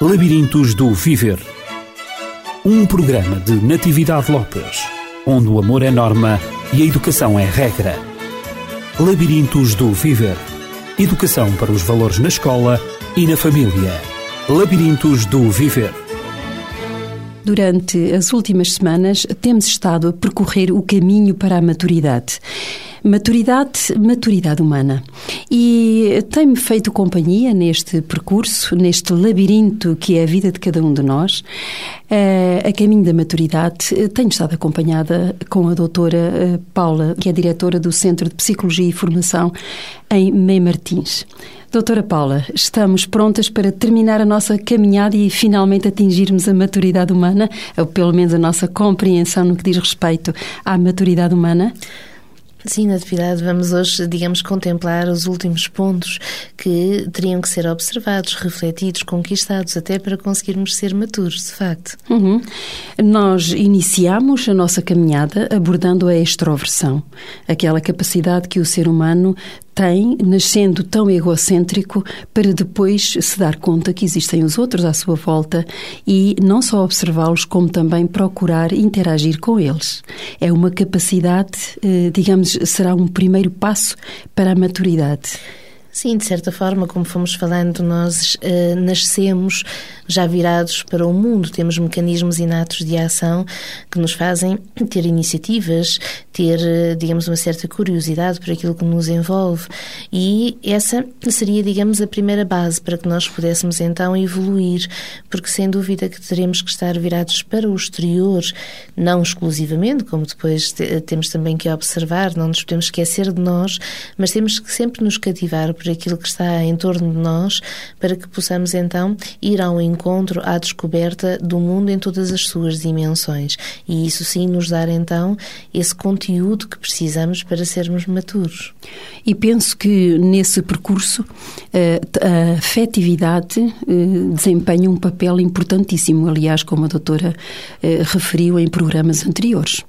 Labirintos do Viver. Um programa de Natividade Lopes, onde o amor é norma e a educação é regra. Labirintos do Viver. Educação para os valores na escola e na família. Labirintos do Viver. Durante as últimas semanas, temos estado a percorrer o caminho para a maturidade. Maturidade, maturidade humana. E tem-me feito companhia neste percurso, neste labirinto que é a vida de cada um de nós. Eh, a caminho da maturidade, tenho estado acompanhada com a doutora eh, Paula, que é diretora do Centro de Psicologia e Formação em Mei Martins. Doutora Paula, estamos prontas para terminar a nossa caminhada e finalmente atingirmos a maturidade humana, ou pelo menos a nossa compreensão no que diz respeito à maturidade humana? Sim, na atividade vamos hoje, digamos, contemplar os últimos pontos que teriam que ser observados, refletidos, conquistados, até para conseguirmos ser maturos, de facto. Uhum. Nós iniciamos a nossa caminhada abordando a extroversão, aquela capacidade que o ser humano tem, nascendo tão egocêntrico, para depois se dar conta que existem os outros à sua volta e não só observá-los, como também procurar interagir com eles. É uma capacidade, eh, digamos, será um primeiro passo para a maturidade. Sim, de certa forma, como fomos falando, nós uh, nascemos já virados para o mundo, temos mecanismos inatos de ação que nos fazem ter iniciativas, ter, uh, digamos, uma certa curiosidade por aquilo que nos envolve. E essa seria, digamos, a primeira base para que nós pudéssemos então evoluir, porque sem dúvida que teremos que estar virados para o exterior, não exclusivamente, como depois temos também que observar, não nos podemos esquecer de nós, mas temos que sempre nos cativar por aquilo que está em torno de nós, para que possamos então ir ao encontro, à descoberta do mundo em todas as suas dimensões. E isso sim nos dar então esse conteúdo que precisamos para sermos maturos. E penso que nesse percurso eh, a afetividade eh, desempenha um papel importantíssimo, aliás, como a doutora eh, referiu em programas anteriores.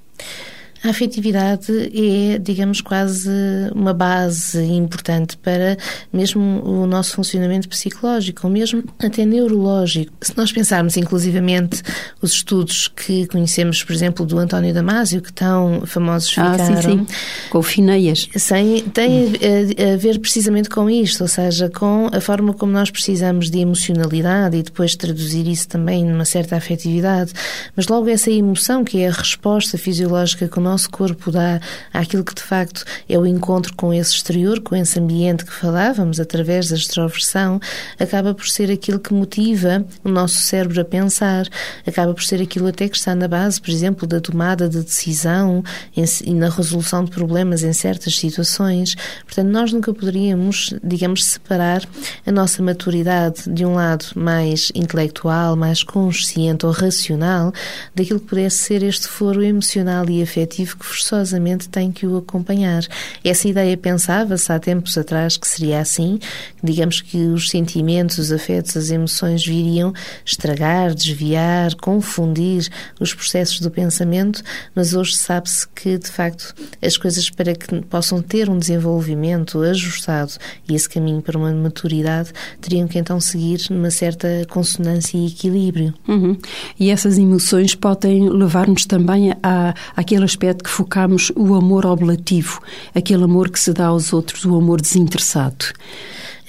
A afetividade é, digamos, quase uma base importante para mesmo o nosso funcionamento psicológico, ou mesmo até neurológico. Se nós pensarmos, inclusivamente, os estudos que conhecemos, por exemplo, do António Damasio, que tão famosos ah, ficaram... Sim, sim. Com o Fineias. Sem, tem a, a ver precisamente com isto, ou seja, com a forma como nós precisamos de emocionalidade e depois traduzir isso também numa certa afetividade. Mas logo essa emoção, que é a resposta fisiológica que o nosso corpo dá àquilo que de facto é o encontro com esse exterior, com esse ambiente que falávamos através da extroversão, acaba por ser aquilo que motiva o nosso cérebro a pensar, acaba por ser aquilo até que está na base, por exemplo, da tomada de decisão e na resolução de problemas em certas situações. Portanto, nós nunca poderíamos, digamos, separar a nossa maturidade de um lado mais intelectual, mais consciente ou racional, daquilo que pudesse ser este foro emocional e afetivo que forçosamente tem que o acompanhar. Essa ideia pensava-se há tempos atrás que seria assim, digamos que os sentimentos, os afetos, as emoções viriam estragar, desviar, confundir os processos do pensamento, mas hoje sabe-se que, de facto, as coisas para que possam ter um desenvolvimento ajustado e esse caminho para uma maturidade teriam que então seguir numa certa consonância e equilíbrio. Uhum. E essas emoções podem levar-nos também àquele aspecto que focamos o amor oblativo, aquele amor que se dá aos outros, o amor desinteressado.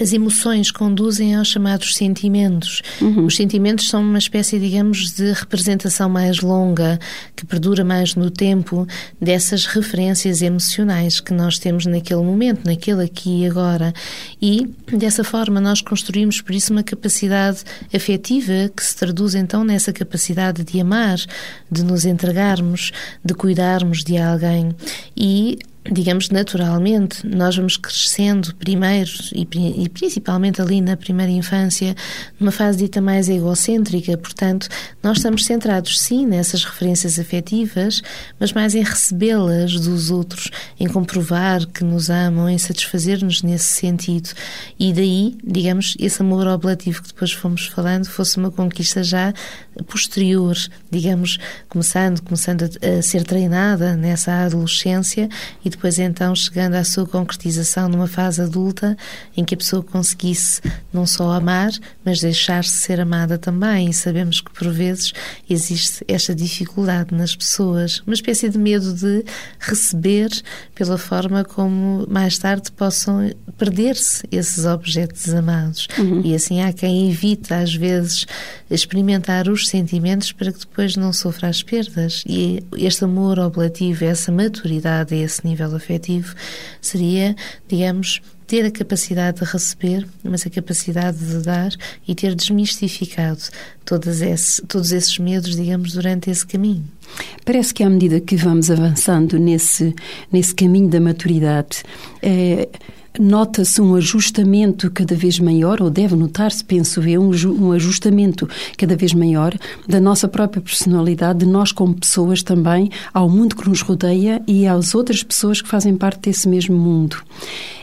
As emoções conduzem aos chamados sentimentos. Uhum. Os sentimentos são uma espécie, digamos, de representação mais longa, que perdura mais no tempo, dessas referências emocionais que nós temos naquele momento, naquele aqui e agora. E, dessa forma, nós construímos, por isso, uma capacidade afetiva que se traduz então nessa capacidade de amar, de nos entregarmos, de cuidarmos de alguém. E digamos, naturalmente, nós vamos crescendo primeiro e, e, principalmente ali na primeira infância, numa fase dita mais egocêntrica, portanto, nós estamos centrados sim nessas referências afetivas, mas mais em recebê-las dos outros, em comprovar que nos amam, em satisfazer-nos nesse sentido. E daí, digamos, esse amor oblativo que depois fomos falando fosse uma conquista já posterior, digamos, começando, começando a, a ser treinada nessa adolescência e depois então chegando à sua concretização numa fase adulta em que a pessoa conseguisse não só amar, mas deixar-se ser amada também. E sabemos que por vezes existe esta dificuldade nas pessoas, uma espécie de medo de receber pela forma como mais tarde possam perder-se esses objetos amados. Uhum. E assim há quem evita, às vezes, experimentar os sentimentos para que depois não sofra as perdas. E este amor oblativo, essa maturidade a esse nível afetivo, seria, digamos, ter a capacidade de receber, mas a capacidade de dar e ter desmistificado todos esses, todos esses medos, digamos, durante esse caminho. Parece que à medida que vamos avançando nesse, nesse caminho da maturidade, é, nota-se um ajustamento cada vez maior, ou deve notar-se, penso eu, um ajustamento cada vez maior da nossa própria personalidade, de nós como pessoas também, ao mundo que nos rodeia e às outras pessoas que fazem parte desse mesmo mundo.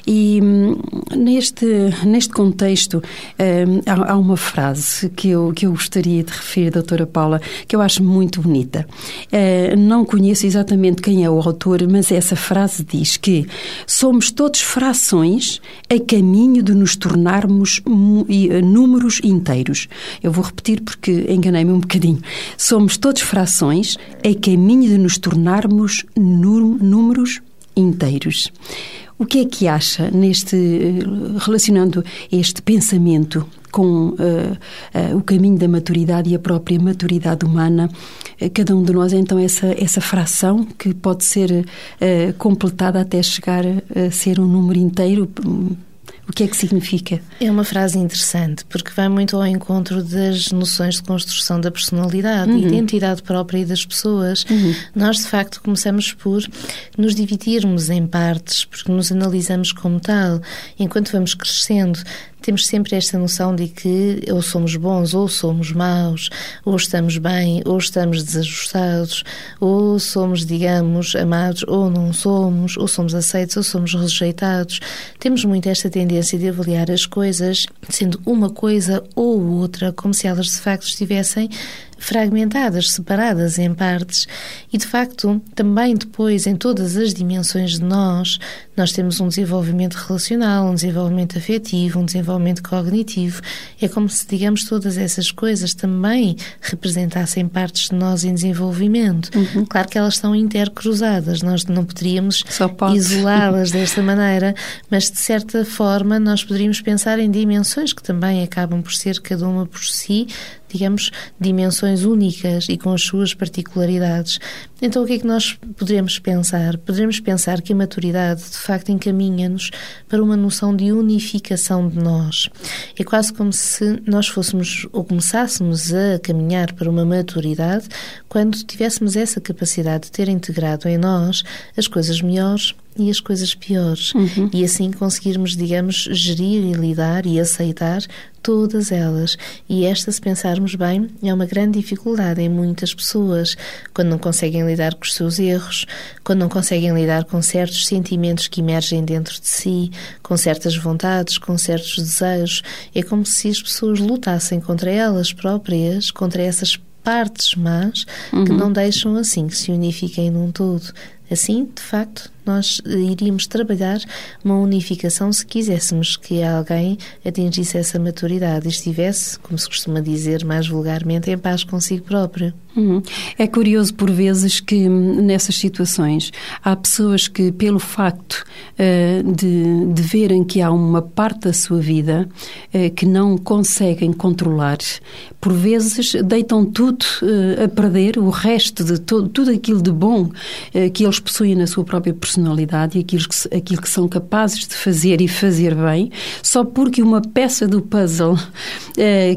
E hum, neste, neste contexto hum, há, uma frase que eu, que eu gostaria de referir, doutora Paula, que eu acho muito bonita. Uh, não conheço exatamente quem é o autor, mas essa frase diz que somos todos frações a caminho de nos tornarmos eh, números inteiros. Eu vou repetir porque enganei-me um bocadinho. Somos todos frações a caminho de nos tornarmos números inteiros. O que é que acha neste relacionando este pensamento com uh, uh, o caminho da maturidade e a própria maturidade humana? Uh, cada um de nós então essa essa fração que pode ser completada até chegar a ser um número inteiro o que é que significa? É uma frase interessante, porque vai muito ao encontro das noções de construção da personalidade, uhum. identidade própria das pessoas. Uhum. Nós, de facto, começamos por nos dividirmos em partes, porque nos analisamos como tal. Enquanto vamos crescendo, temos sempre esta noção de que ou somos bons ou somos maus, ou estamos bem ou estamos desajustados, ou somos, digamos, amados ou não somos, ou somos aceitos ou somos rejeitados. Temos muito esta tendência de avaliar as coisas sendo uma coisa ou outra, como se elas de facto estivessem fragmentadas, separadas em partes. E, de facto, também depois, em todas as dimensões de nós, nós temos um desenvolvimento relacional, um desenvolvimento afetivo, um desenvolvimento cognitivo. É como se, digamos, todas essas coisas também representassem partes de nós em desenvolvimento. Uhum. Claro que elas estão intercruzadas, nós não poderíamos isolá-las desta maneira, mas de certa forma nós poderíamos pensar em dimensões que também acabam por ser cada uma por si digamos, dimensões únicas e com as suas particularidades. Então, o que é que nós poderemos pensar? Poderemos pensar que a maturidade, de facto, encaminha-nos para uma noção de unificação de nós. É quase como se nós fôssemos ou começássemos a caminhar para uma maturidade quando tivéssemos essa capacidade de ter integrado em nós as coisas melhores e as coisas piores. Uhum. E assim conseguirmos, digamos, gerir e lidar e aceitar todas elas. E esta, se pensarmos bem, é uma grande dificuldade em muitas pessoas quando não conseguem lidar com os seus erros, quando não conseguem lidar com certos sentimentos que emergem dentro de si, com certas vontades, com certos desejos. É como se as pessoas lutassem contra elas próprias, contra essas partes más uhum. que não deixam assim que se unifiquem num todo. Assim, de facto, nós iríamos trabalhar uma unificação se quiséssemos que alguém atingisse essa maturidade e estivesse, como se costuma dizer mais vulgarmente, em paz consigo próprio. Uhum. É curioso por vezes que hum, nessas situações há pessoas que, pelo facto uh, de, de verem que há uma parte da sua vida uh, que não conseguem controlar, por vezes deitam tudo uh, a perder, o resto de tudo aquilo de bom que eles possuem na sua própria personalidade e aquilo que, aquilo que são capazes de fazer e fazer bem, só porque uma peça do puzzle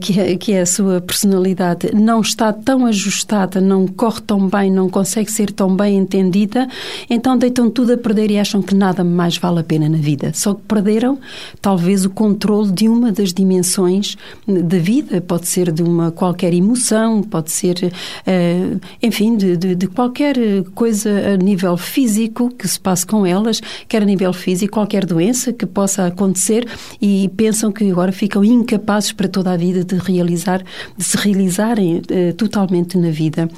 que, é, que é a sua personalidade não está tão ajustada não corre tão bem, não consegue ser tão bem entendida, então deitam tudo a perder e acham que nada mais vale a pena na vida. Só que perderam, talvez, o controle de uma das dimensões da vida. Pode ser de uma qualquer emoção, pode ser, uh, enfim, de, de, de, qualquer coisa a nível físico que se passe com elas, quer a nível físico, qualquer doença que possa acontecer e pensam que agora ficam incapazes para toda a vida de realizar, de se realizarem uh, totalmente na vida.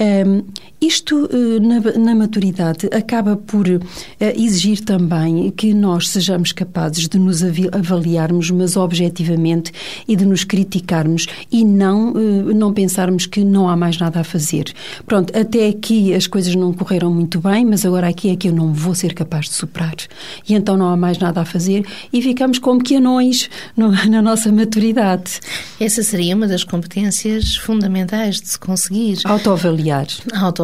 Um, isto, uh, na, na, maturidade, acaba por uh, exigir também que nós sejamos capazes de nos avaliarmos, mas objetivamente, e de nos criticarmos e não, não pensarmos que não há mais nada a fazer. Pronto, até aqui as coisas não correram muito bem, mas agora aqui é que eu não vou ser capaz de superar. E então não há mais nada a fazer e ficamos como que anões no, na nossa maturidade. Essa seria uma das competências fundamentais de se conseguir. Autoavaliar.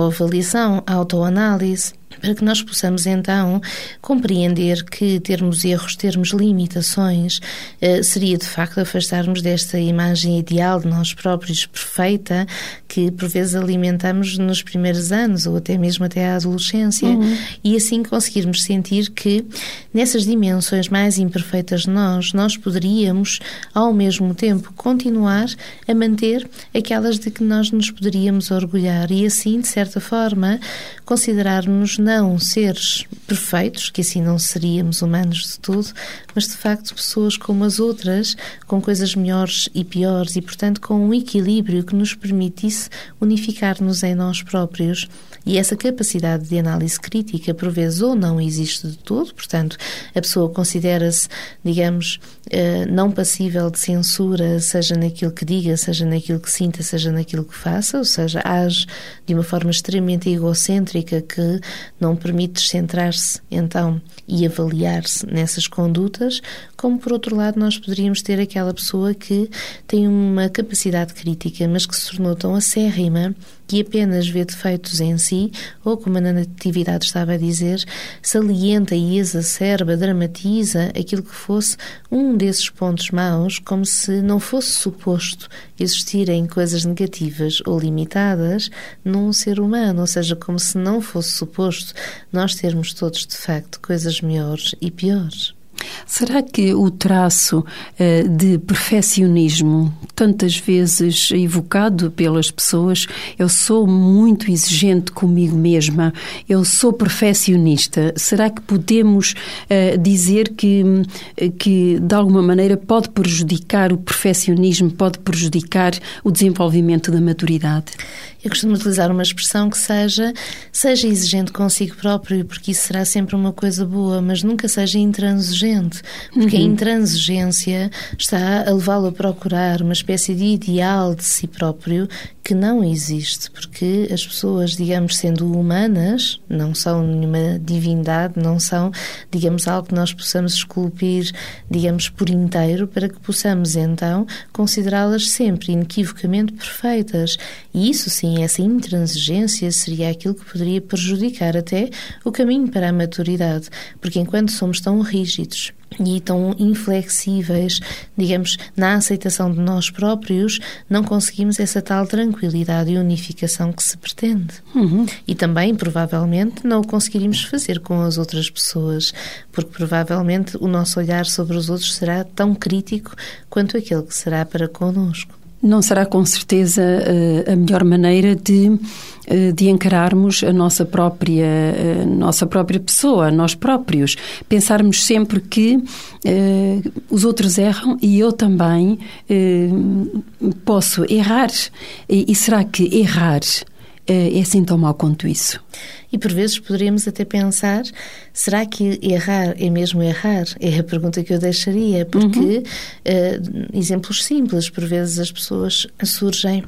Autoavaliação, autoanálise para que nós possamos então compreender que termos erros, termos limitações, eh, seria de facto afastarmos desta imagem ideal de nós próprios perfeita que por vezes alimentamos nos primeiros anos ou até mesmo até a adolescência uhum. e assim conseguirmos sentir que nessas dimensões mais imperfeitas de nós, nós poderíamos ao mesmo tempo continuar a manter aquelas de que nós nos poderíamos orgulhar e assim, de certa forma, considerarmos não seres perfeitos, que assim não seríamos humanos de tudo, mas de facto pessoas como as outras, com coisas melhores e piores e, portanto, com um equilíbrio que nos permitisse unificar-nos em nós próprios. E essa capacidade de análise crítica, por vezes, ou não existe de todo, portanto, a pessoa considera-se, digamos, eh, não passível de censura, seja naquilo que diga, seja naquilo que sinta, seja naquilo que faça, ou seja, age de uma forma extremamente egocêntrica que não permite centrar-se, então, e avaliar-se nessas condutas, como por outro lado nós poderíamos ter aquela pessoa que tem uma capacidade crítica, mas que se tornou tão acérrima que apenas vê defeitos em si, ou como a Natividade estava a dizer, salienta e exacerba, dramatiza aquilo que fosse um desses pontos maus, como se não fosse suposto existirem coisas negativas ou limitadas num ser humano, ou seja, como se não fosse suposto nós termos todos de facto coisas melhores e piores. Será que o traço uh, de perfeccionismo, tantas vezes evocado pelas pessoas, eu sou muito exigente comigo mesma, eu sou perfeccionista, será que podemos uh, dizer que, que, de alguma maneira, pode prejudicar o perfeccionismo, pode prejudicar o desenvolvimento da maturidade? Eu costumo utilizar uma expressão que seja seja exigente consigo próprio, porque isso será sempre uma coisa boa, mas nunca seja intransigente, porque uhum. a intransigência está a levá-lo a procurar uma espécie de ideal de si próprio que não existe, porque as pessoas, digamos, sendo humanas, não são nenhuma divindade, não são, digamos, algo que nós possamos esculpir, digamos, por inteiro, para que possamos então considerá-las sempre inequivocamente perfeitas. E isso sim, essa intransigência seria aquilo que poderia prejudicar até o caminho para a maturidade, porque enquanto somos tão rígidos, e tão inflexíveis, digamos, na aceitação de nós próprios, não conseguimos essa tal tranquilidade e unificação que se pretende. Uhum. E também, provavelmente, não o conseguiríamos fazer com as outras pessoas, porque provavelmente o nosso olhar sobre os outros será tão crítico quanto aquele que será para connosco. Não será com certeza eh, a melhor maneira de, eh, de encararmos a nossa própria, a eh, nossa própria pessoa, nós próprios. Pensarmos sempre que os outros erram e eu também posso errar. E, e será que errar é assim tão mau quanto isso? E por vezes poderíamos até pensar: será que errar é mesmo errar? É a pergunta que eu deixaria, porque uhum. uh, exemplos simples, por vezes as pessoas surgem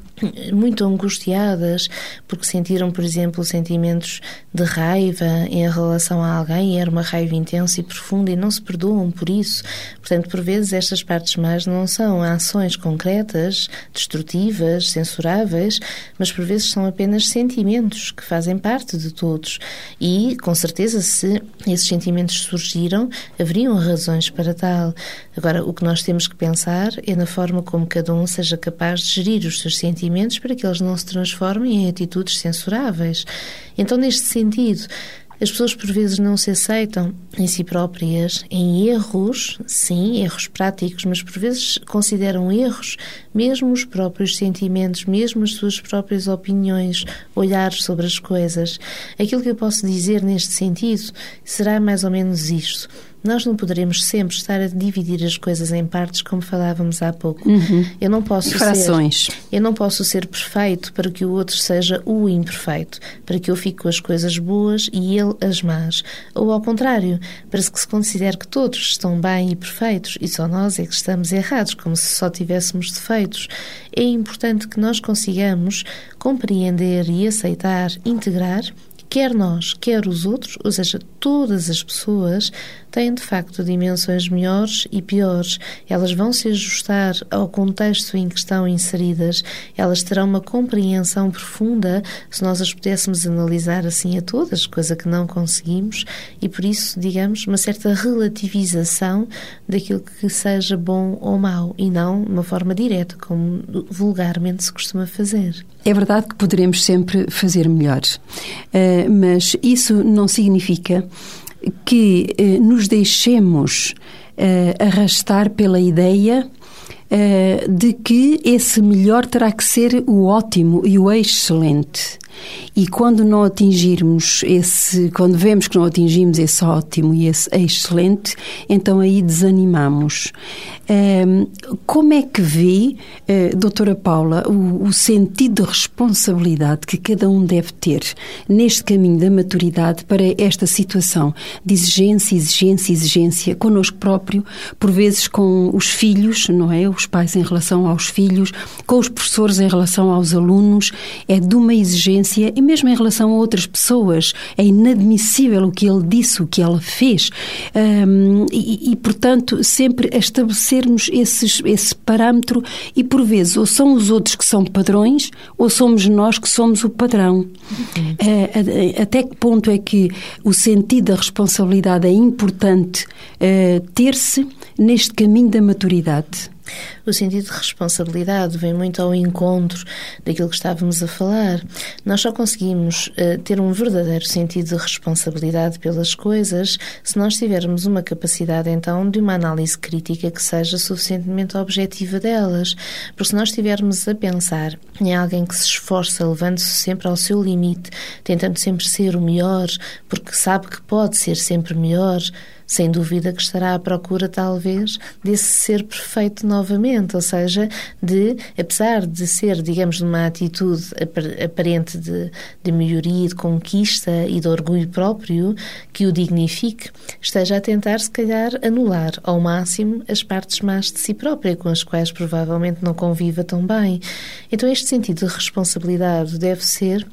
muito angustiadas porque sentiram, por exemplo, sentimentos de raiva em relação a alguém, e era uma raiva intensa e profunda e não se perdoam por isso. Portanto, por vezes estas partes más não são ações concretas, destrutivas, censuráveis, mas por vezes são apenas sentimentos que fazem parte de todo E, com certeza, se esses sentimentos surgiram, haveriam razões para tal. Agora, o que nós temos que pensar é na forma como cada um seja capaz de gerir os seus sentimentos para que eles não se transformem em atitudes censuráveis. Então, neste sentido, As pessoas por vezes não se aceitam em si próprias, em erros, sim, erros práticos, mas por vezes consideram erros mesmo os próprios sentimentos, mesmo as suas próprias opiniões, olhares sobre as coisas. Aquilo que eu posso dizer neste sentido será mais ou menos isto. Nós não poderemos sempre estar a dividir as coisas em partes, como falávamos há pouco. Uhum. Eu não posso Frações. ser, eu não posso ser perfeito para que o outro seja o imperfeito, para que eu fique com as coisas boas e ele as más, ou ao contrário, para que se considere que todos estão bem e perfeitos e só nós é que estamos errados, como se só tivéssemos defeitos. É importante que nós consigamos compreender e aceitar, integrar quer nós, quer os outros, ou seja, todas as pessoas, têm de facto dimensões melhores e piores. Elas vão se ajustar ao contexto em que estão inseridas, elas terão uma compreensão profunda se nós as pudéssemos analisar assim a todas, coisa que não conseguimos, e por isso, digamos, uma certa relativização daquilo que seja bom ou mau e não uma forma direta, como vulgarmente se costuma fazer. É verdade que poderemos sempre fazer melhor, uh, mas isso não significa que uh, nos deixemos uh, arrastar pela ideia de que esse melhor terá que ser o ótimo e o excelente. E quando não atingirmos esse, quando vemos que não atingimos esse ótimo e esse excelente, então aí desanimamos. Como é que vê, eh, doutora Paula, o, sentido de responsabilidade que cada um deve ter neste caminho da maturidade para esta situação de exigência, exigência, exigência, connosco próprio, por vezes com os filhos, não é? Os pais em relação aos filhos, com os professores em relação aos alunos, é de uma exigência e mesmo em relação a outras pessoas. É inadmissível o que ele disse, o que ela fez. e, e, portanto, sempre estabelecer estabelecermos esses, esse parâmetro e, por vezes, ou são os outros que são padrões ou somos nós que somos o padrão. Uhum. até que ponto é que o sentido da responsabilidade é importante uh, ter-se neste caminho da maturidade? O sentido de responsabilidade vem muito ao encontro daquilo que estávamos a falar. Nós só conseguimos uh, ter um verdadeiro sentido de responsabilidade pelas coisas se nós tivermos uma capacidade, então, de uma análise crítica que seja suficientemente objetiva delas. Porque se nós estivermos a pensar em alguém que se esforça, levando-se sempre ao seu limite, tentando sempre ser o melhor, porque sabe que pode ser sempre melhor, sem dúvida que estará à procura, talvez, desse ser perfeito novamente, ou seja, de, apesar de ser, digamos, numa atitude aparente de, de melhoria, de conquista e de orgulho próprio, que o dignifique, esteja a tentar, se calhar, anular ao máximo as partes más de si própria, com as quais provavelmente não conviva tão bem. Então, este sentido de responsabilidade deve ser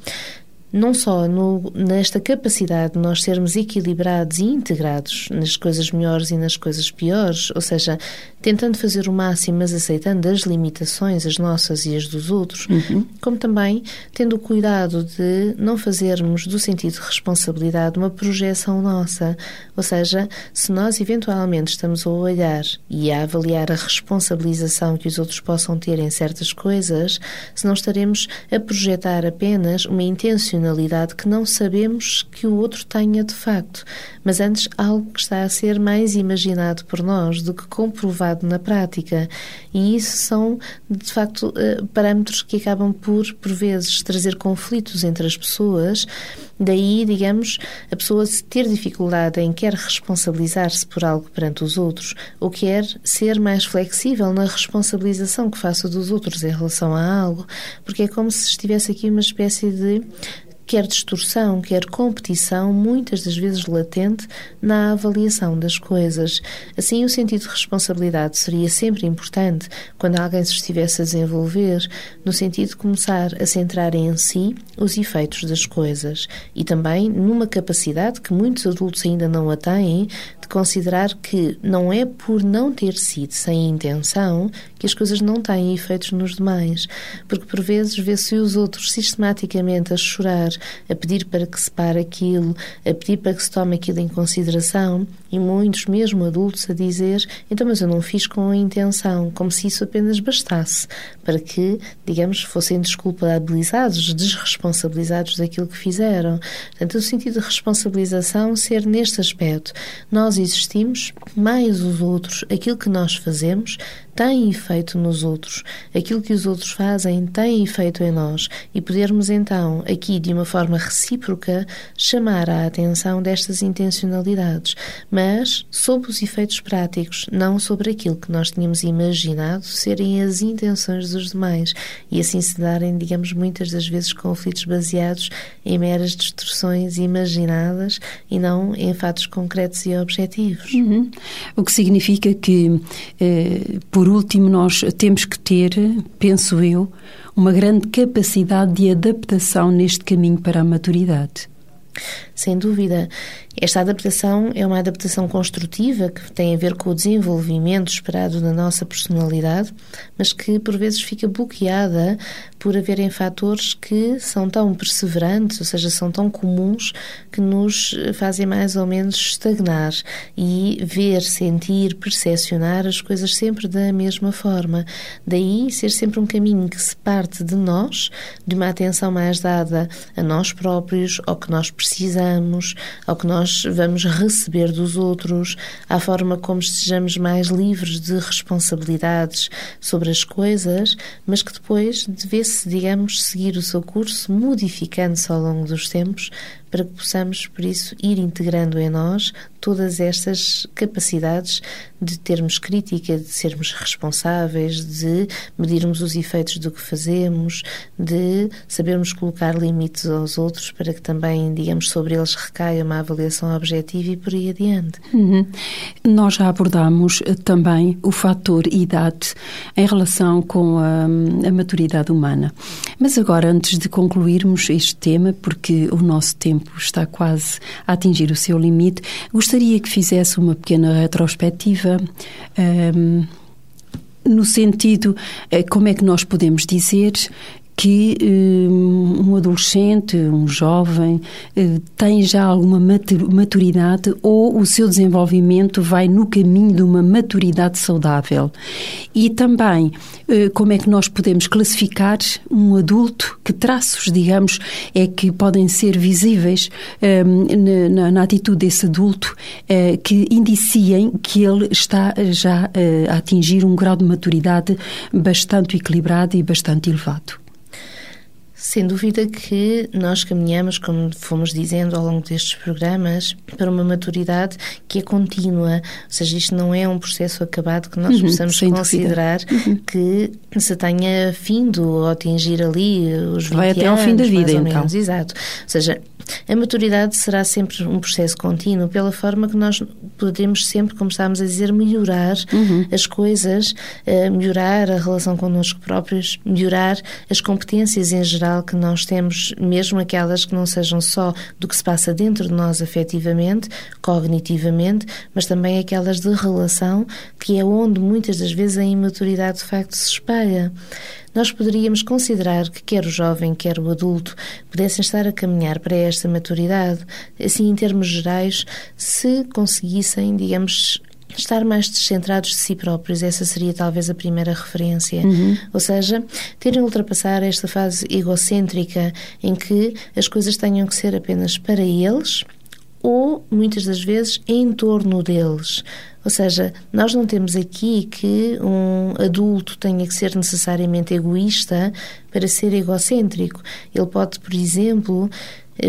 não só no, nesta capacidade de nós sermos equilibrados e integrados nas coisas melhores e nas coisas piores, ou seja, tentando fazer o máximo, mas aceitando as limitações, as nossas e as dos outros, uhum. como também tendo o cuidado de não fazermos do sentido de responsabilidade uma projeção nossa, ou seja, se nós eventualmente estamos a olhar e a avaliar a responsabilização que os outros possam ter em certas coisas, se não estaremos a projetar apenas uma intencionalidade que não sabemos que o outro tenha de facto, mas antes algo que está a ser mais imaginado por nós do que comprovado na prática. E isso são, de facto, eh, parâmetros que acabam por, por vezes, trazer conflitos entre as pessoas. Daí, digamos, a pessoa ter dificuldade em quer responsabilizar-se por algo perante os outros ou quer ser mais flexível na responsabilização que faça dos outros em relação a algo, porque é como se estivesse aqui uma espécie de quer distorção, quer competição, muitas das vezes latente, na avaliação das coisas. Assim, o sentido de responsabilidade seria sempre importante quando alguém se estivesse a desenvolver, no sentido de começar a centrar em si os efeitos das coisas e também numa capacidade que muitos adultos ainda não a têm de considerar que não é por não ter sido sem intenção que as coisas não têm efeitos nos demais, porque por vezes vê-se os outros sistematicamente a chorar a pedir para que se pare aquilo, a pedir para que se tome aquilo em consideração, e muitos, mesmo adultos, a dizer: então, mas eu não fiz com a intenção, como se isso apenas bastasse para que, digamos, fossem desculpabilizados, desresponsabilizados daquilo que fizeram. Portanto, o sentido de responsabilização ser neste aspecto. Nós existimos, mais os outros, aquilo que nós fazemos tem efeito nos outros, aquilo que os outros fazem tem efeito em nós e podermos então, aqui de uma forma recíproca, chamar a atenção destas intencionalidades, mas sob os efeitos práticos, não sobre aquilo que nós tínhamos imaginado serem as intenções dos demais e assim se darem, digamos, muitas das vezes conflitos baseados em meras destruções imaginadas e não em fatos concretos e objetivos. Uhum. O que significa que, eh, por último, nós temos que ter, penso eu, uma grande capacidade de adaptação neste caminho para a maturidade. Sem dúvida. Esta adaptação é uma adaptação construtiva que tem a ver com o desenvolvimento esperado da nossa personalidade, mas que por vezes fica bloqueada por haverem fatores que são tão perseverantes, ou seja, são tão comuns, que nos fazem mais ou menos estagnar e ver, sentir, percepcionar as coisas sempre da mesma forma. Daí ser sempre um caminho que se parte de nós, de uma atenção mais dada a nós próprios, ao que nós precisamos, ao que nós vamos receber dos outros, à forma como estejamos mais livres de responsabilidades sobre as coisas, mas que depois devesse digamos, seguir o seu curso, modificando-se ao longo dos tempos, para que possamos, por isso, ir integrando em nós todas estas capacidades de termos crítica, de sermos responsáveis, de medirmos os efeitos do que fazemos, de sabermos colocar limites aos outros para que também, digamos, sobre eles recaia uma avaliação objetiva e por aí adiante. Uhum. Nós já abordámos eh, também o fator idade em relação com a, a maturidade humana. Mas agora, antes de concluirmos este tema, porque o nosso tempo está quase a atingir o seu limite, gostaria que fizesse uma pequena retrospectiva. Um, no sentido, eh, como é que nós podemos dizer que um, um adolescente, um jovem, uh, tem já alguma maturidade ou o seu desenvolvimento vai no caminho de uma maturidade saudável. E também uh, como é que nós podemos classificar um adulto, que traços, digamos, é que podem ser visíveis na, na, atitude desse adulto que indiciem que ele está já a atingir um grau de maturidade bastante equilibrado e bastante elevado. Sem dúvida que nós caminhamos, como fomos dizendo ao longo destes programas, para uma maturidade que é contínua, ou seja, isto não é um processo acabado que nós uhum, possamos considerar uhum. que se tenha findo ou atingir ali os 20 Vai até anos, ao fim da vida, então. Menos, exato. Ou seja, a maturidade será sempre um processo contínuo, pela forma que nós podemos sempre, como estávamos a dizer, melhorar uhum. as coisas, eh, melhorar a relação connosco próprios, melhorar as competências em geral que nós temos, mesmo aquelas que não sejam só do que se passa dentro de nós afetivamente, cognitivamente, mas também aquelas de relação, que é onde muitas das vezes a imaturidade de facto se espalha. Nós poderíamos considerar que quer o jovem, quer o adulto pudessem estar a caminhar para esta maturidade, assim em termos gerais, se conseguissem, digamos, estar mais descentrados de si próprios, essa seria talvez a primeira referência. Uhum. Ou seja, terem ultrapassar esta fase egocêntrica em que as coisas tenham que ser apenas para eles ou, muitas das vezes, em torno deles. Ou seja, nós não temos aqui que um adulto tenha que ser necessariamente egoísta para ser egocêntrico. Ele pode, por exemplo,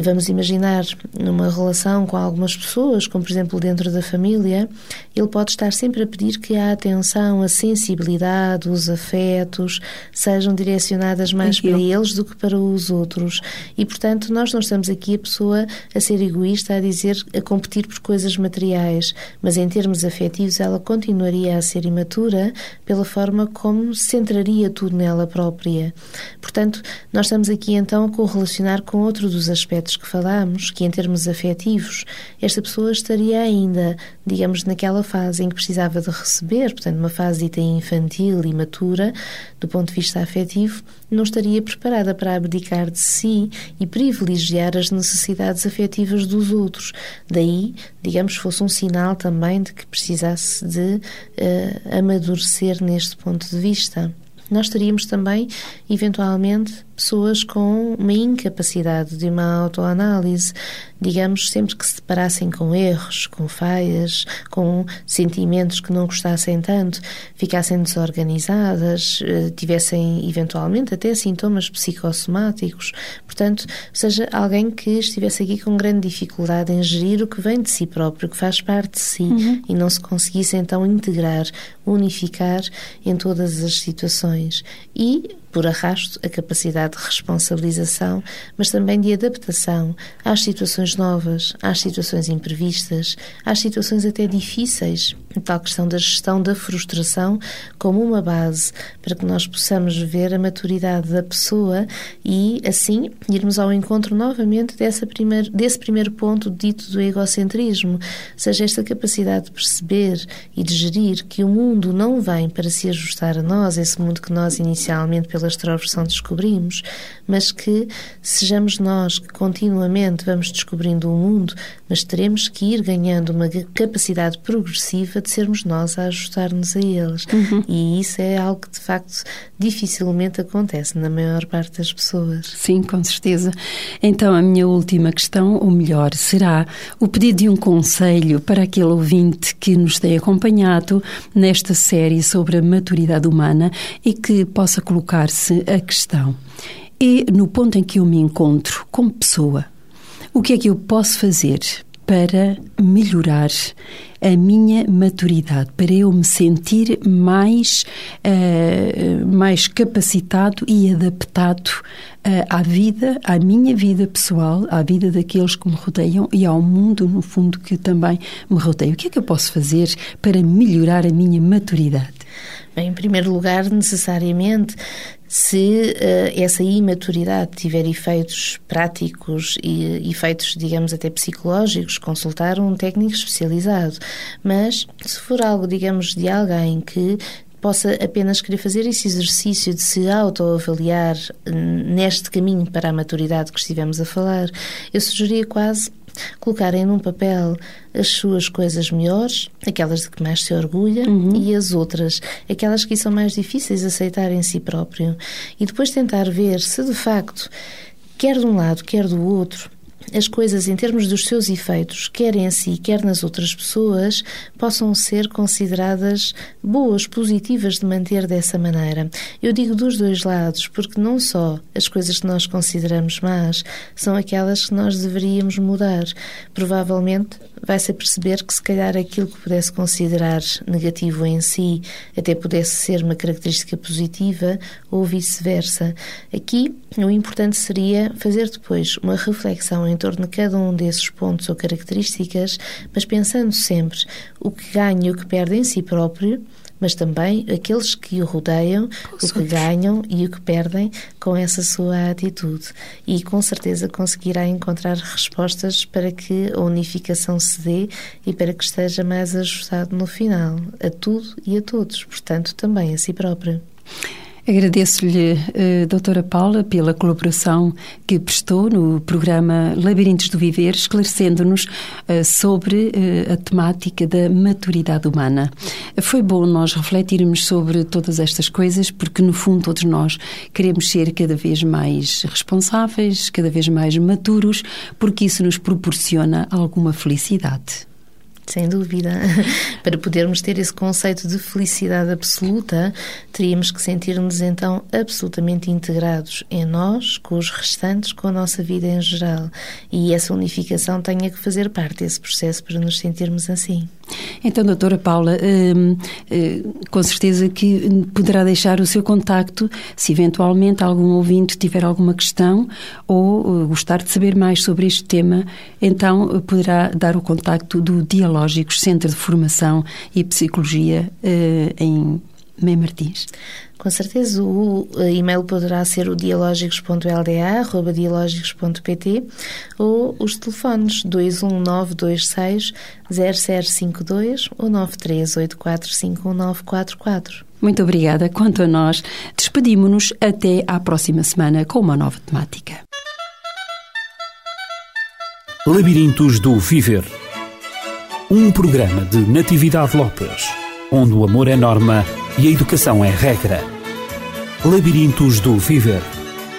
Vamos imaginar numa relação com algumas pessoas, como por exemplo dentro da família, ele pode estar sempre a pedir que a atenção, a sensibilidade, os afetos sejam direcionadas mais para eles do que para os outros. E portanto, nós não estamos aqui a pessoa a ser egoísta, a dizer, a competir por coisas materiais, mas em termos afetivos ela continuaria a ser imatura pela forma como centraria tudo nela própria. Portanto, nós estamos aqui então a correlacionar com outro dos aspectos aspectos que falamos, que em termos afetivos, esta pessoa estaria ainda, digamos, naquela fase em que precisava de receber, portanto, uma fase dita infantil, imatura, do ponto de vista afetivo, não estaria preparada para abdicar de si e privilegiar as necessidades afetivas dos outros. Daí, digamos, fosse um sinal também de que precisasse de uh, amadurecer neste ponto de vista. Nós teríamos também, eventualmente, pessoas com uma incapacidade de uma autoanálise, digamos, sempre que se deparassem com erros, com falhas, com sentimentos que não gostassem tanto, ficassem desorganizadas, eh, tivessem eventualmente até sintomas psicossomáticos. Portanto, seja alguém que estivesse aqui com grande dificuldade em gerir o que vem de si próprio, que faz parte de si, uhum. e não se conseguisse então integrar, unificar em todas as situações. E por arrasto, a capacidade de responsabilização, mas também de adaptação às situações novas, às situações imprevistas, às situações até difíceis. Tal questão da gestão da frustração como uma base para que nós possamos ver a maturidade da pessoa e, assim, irmos ao encontro novamente dessa primeir, desse primeiro ponto dito do egocentrismo, seja esta capacidade de perceber e de gerir que o mundo não vem para se ajustar a nós, esse mundo que nós inicialmente, extroversão, descobrimos, mas que sejamos nós que continuamente vamos descobrindo o mundo, mas teremos que ir ganhando uma capacidade progressiva de sermos nós a ajustar-nos a eles. Uhum. E isso é algo que, de facto, dificilmente acontece na maior parte das pessoas. Sim, com certeza. Então, a minha última questão, ou melhor, será o pedido de um conselho para aquele ouvinte que nos tem acompanhado nesta série sobre a maturidade humana e que possa colocar-se a questão. E no ponto em que eu me encontro como pessoa, o que é que eu posso fazer para melhorar a minha maturidade, para eu me sentir mais, uh, mais capacitado e adaptado uh, à vida, à minha vida pessoal, à vida daqueles que me rodeiam e ao mundo, no fundo, que também me rodeia. O que é que eu posso fazer para melhorar a minha maturidade? Bem, em primeiro lugar, necessariamente se uh, essa imaturidade tiver efeitos práticos e efeitos, digamos, até psicológicos, consultar um técnico especializado. Mas se for algo, digamos, de alguém que possa apenas querer fazer esse exercício de se autoavaliar hum, neste caminho para a maturidade que estivemos a falar, eu sugeria quase colocarem num papel as suas coisas melhores, aquelas de que mais se orgulha, uhum. e as outras, aquelas que são mais difíceis de aceitar em si próprio. E depois tentar ver se de facto, quer de um lado, quer do outro, as coisas em termos dos seus efeitos, quer em si, quer nas outras pessoas, possam ser consideradas boas, positivas de manter dessa maneira. Eu digo dos dois lados, porque não só as coisas que nós consideramos más são aquelas que nós deveríamos mudar. Provavelmente vai-se perceber que se calhar aquilo que pudesse considerar negativo em si até pudesse ser uma característica positiva ou vice-versa. Aqui, o importante seria fazer depois uma reflexão em torno de cada um desses pontos ou características, mas pensando sempre o que ganha e o que perde em si próprio mas também aqueles que o rodeiam, o que ganham e o que perdem com essa sua atitude. E com certeza conseguirá encontrar respostas para que a unificação se dê e para que esteja mais ajustado no final, a tudo e a todos, portanto, também a si próprio. Agradeço-lhe, uh, doutora Paula, pela colaboração que prestou no programa Labirintos do Viver, esclarecendo-nos uh, sobre uh, a temática da maturidade humana. Foi bom nós refletirmos sobre todas estas coisas, porque no fundo todos nós queremos ser cada vez mais responsáveis, cada vez mais maturos, porque isso nos proporciona alguma felicidade. Sem dúvida. Para podermos ter esse conceito de felicidade absoluta, teríamos que sentir-nos então absolutamente integrados em nós, com os restantes, com a nossa vida em geral. E essa unificação tenha que fazer parte desse processo para nos sentirmos assim. Então, doutora Paula, hum, hum, com certeza que poderá deixar o seu contacto se eventualmente algum ouvinte tiver alguma questão ou uh, gostar de saber mais sobre este tema, então poderá dar o contacto do Dialógicos Centro de Formação e Psicologia uh, em Mãe Martins? Com certeza, o e-mail poderá ser o dialógicos.lda.dialógicos.pt ou os telefones 21926 0052 ou 938451944. Muito obrigada. Quanto a nós, despedimos-nos até à próxima semana com uma nova temática. Labirintos do Viver. Um programa de Natividade Lopes, onde o amor é norma e a educação é regra. Labirintos do Viver.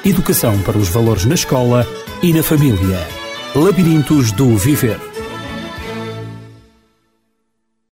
Educação para os valores na escola e na família. Labirintos do Viver